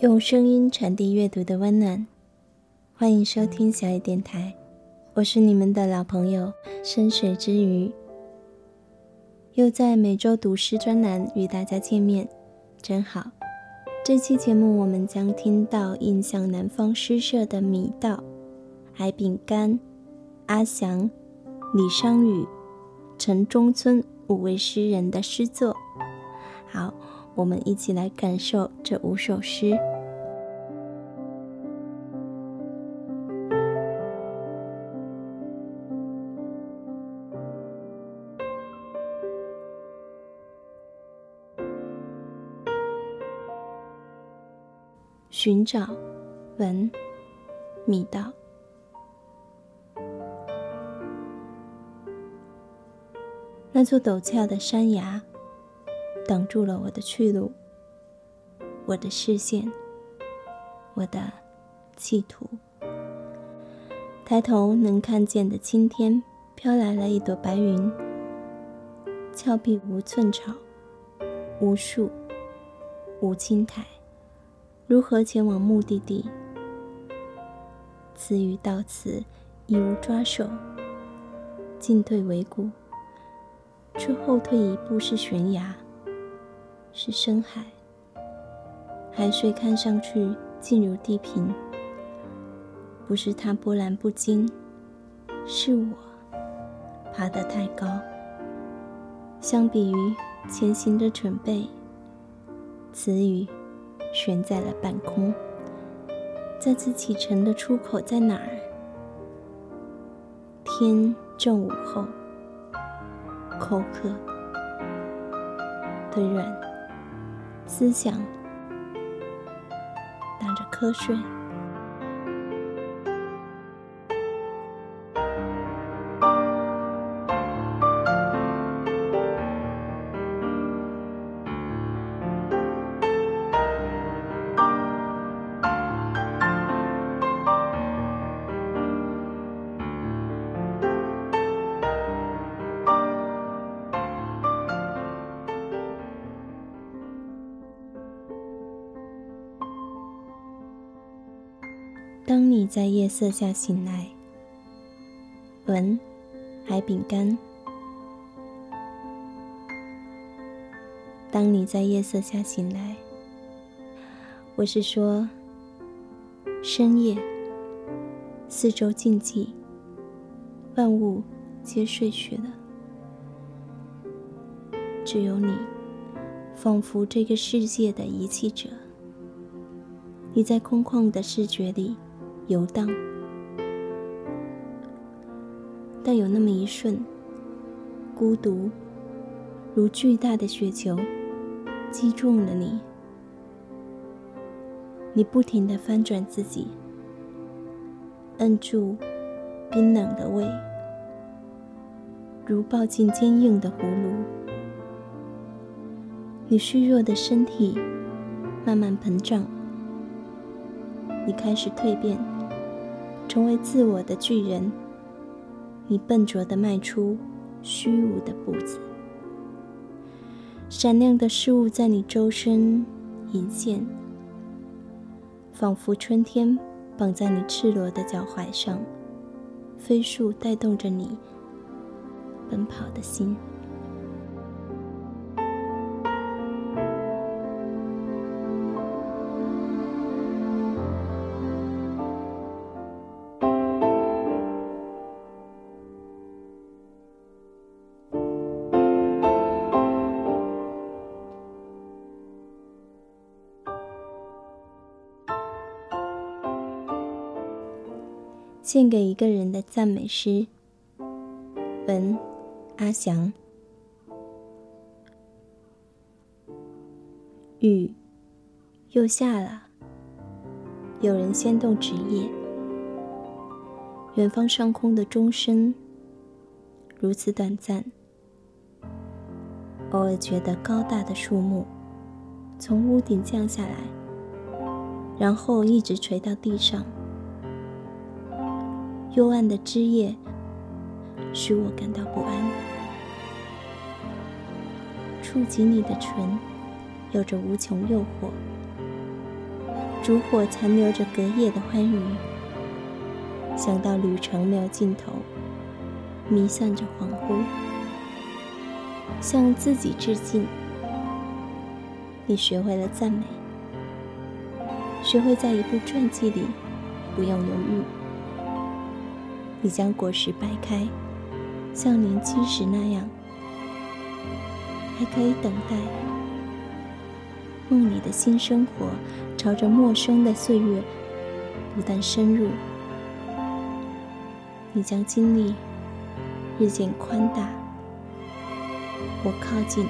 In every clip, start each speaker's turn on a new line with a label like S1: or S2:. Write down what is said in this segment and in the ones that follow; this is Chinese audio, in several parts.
S1: 用声音传递阅读的温暖，欢迎收听小野电台，我是你们的老朋友深水之鱼，又在每周读诗专栏与大家见面，真好。这期节目我们将听到印象南方诗社的米道、矮饼干、阿祥、李商宇、陈中村五位诗人的诗作。我们一起来感受这五首诗：寻找，文，米道。那座陡峭的山崖。挡住了我的去路，我的视线，我的企图。抬头能看见的青天，飘来了一朵白云。峭壁无寸草，无树，无青苔，如何前往目的地？词语到此已无抓手，进退维谷，却后退一步是悬崖。是深海，海水看上去静如地平，不是它波澜不惊，是我爬得太高。相比于前行的准备，词语悬在了半空。再次启程的出口在哪儿？天正午后，口渴，的软。思想打着瞌睡。在夜色下醒来，闻海饼干。当你在夜色下醒来，我是说深夜，四周静寂，万物皆睡去了，只有你，仿佛这个世界的遗弃者。你在空旷的视觉里。游荡，但有那么一瞬，孤独如巨大的雪球击中了你。你不停地翻转自己，摁住冰冷的胃，如抱紧坚硬的葫芦。你虚弱的身体慢慢膨胀，你开始蜕变。成为自我的巨人，你笨拙地迈出虚无的步子，闪亮的事物在你周身隐现，仿佛春天绑在你赤裸的脚踝上，飞速带动着你奔跑的心。献给一个人的赞美诗。文，阿祥。雨又下了，有人掀动纸页。远方上空的钟声如此短暂，偶尔觉得高大的树木从屋顶降下来，然后一直垂到地上。幽暗的枝叶使我感到不安。触及你的唇，有着无穷诱惑。烛火残留着隔夜的欢愉。想到旅程没有尽头，弥散着恍惚，向自己致敬。你学会了赞美，学会在一部传记里不用犹豫。你将果实掰开，像年轻时那样，还可以等待。梦里的新生活，朝着陌生的岁月不断深入。你将经历日渐宽大。我靠近，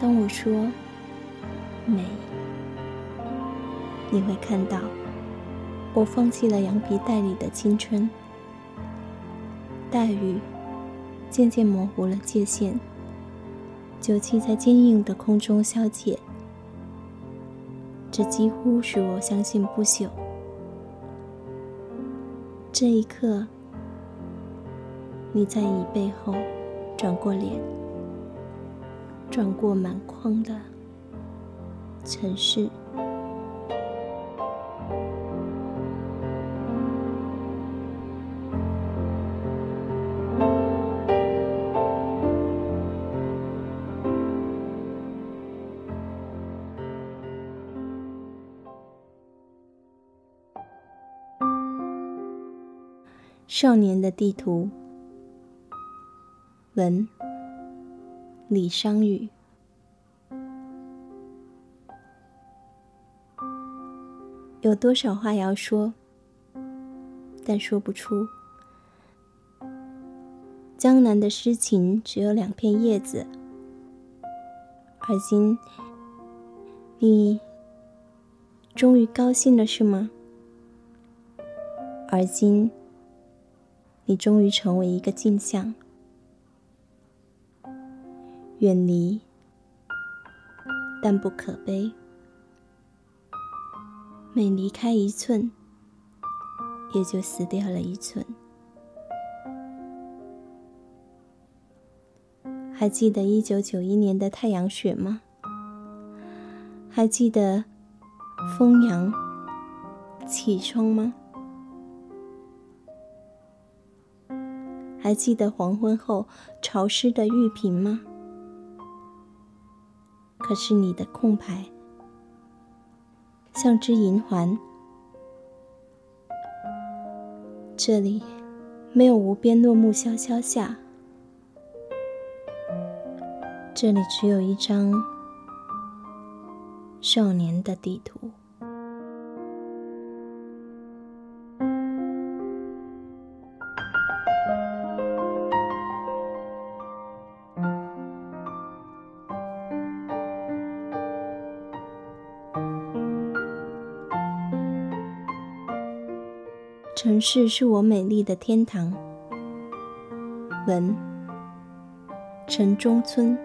S1: 当我说美，你会看到我放弃了羊皮袋里的青春。大雨渐渐模糊了界限，酒气在坚硬的空中消解。这几乎使我相信不朽。这一刻，你在椅背后转过脸，转过满眶的城市。少年的地图，文李商雨。有多少话要说，但说不出。江南的诗情只有两片叶子，而今你终于高兴了，是吗？而今。你终于成为一个镜像，远离，但不可悲。每离开一寸，也就死掉了一寸。还记得一九九一年的太阳雪吗？还记得风扬起冲吗？还记得黄昏后潮湿的玉瓶吗？可是你的空白，像只银环。这里没有无边落木萧萧下，这里只有一张少年的地图。市是我美丽的天堂。文城中村，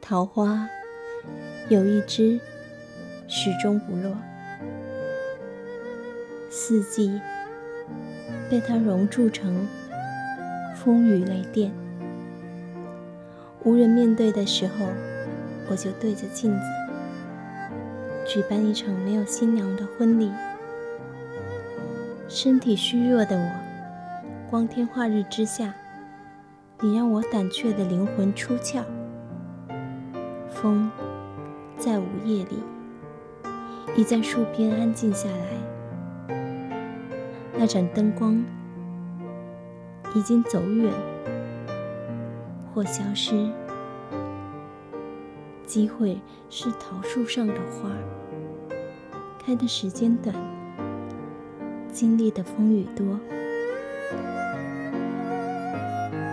S1: 桃花有一枝，始终不落。四季被它熔铸成风雨雷电，无人面对的时候。我就对着镜子举办一场没有新娘的婚礼。身体虚弱的我，光天化日之下，你让我胆怯的灵魂出窍。风在午夜里，已在树边安静下来。那盏灯光已经走远或消失。机会是桃树上的花，开的时间短，经历的风雨多，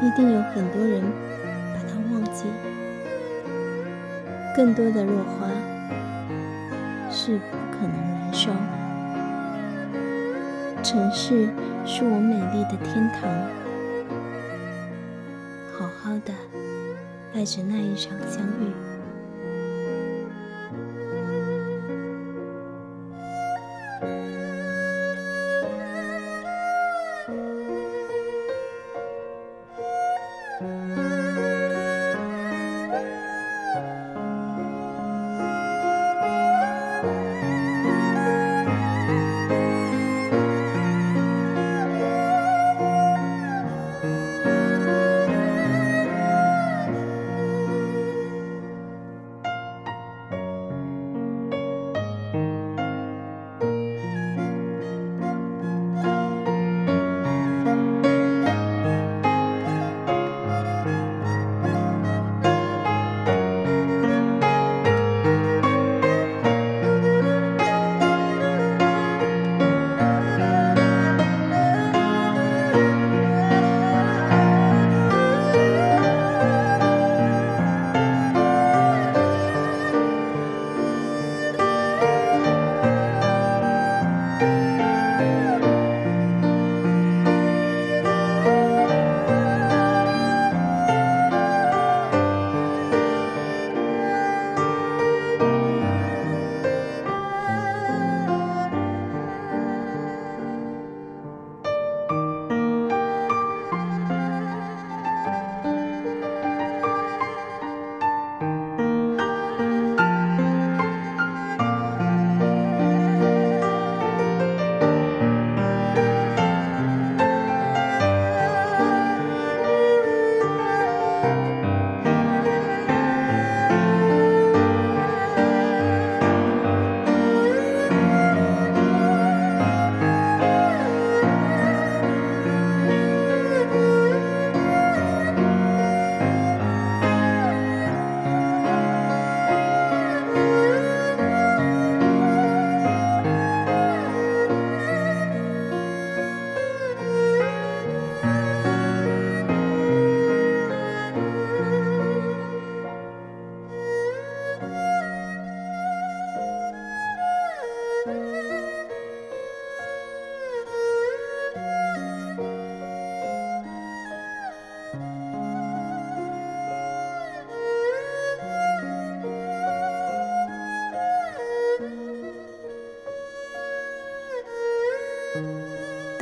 S1: 一定有很多人把它忘记。更多的落花是不可能燃烧。城市是我美丽的天堂，好好的爱着那一场相遇。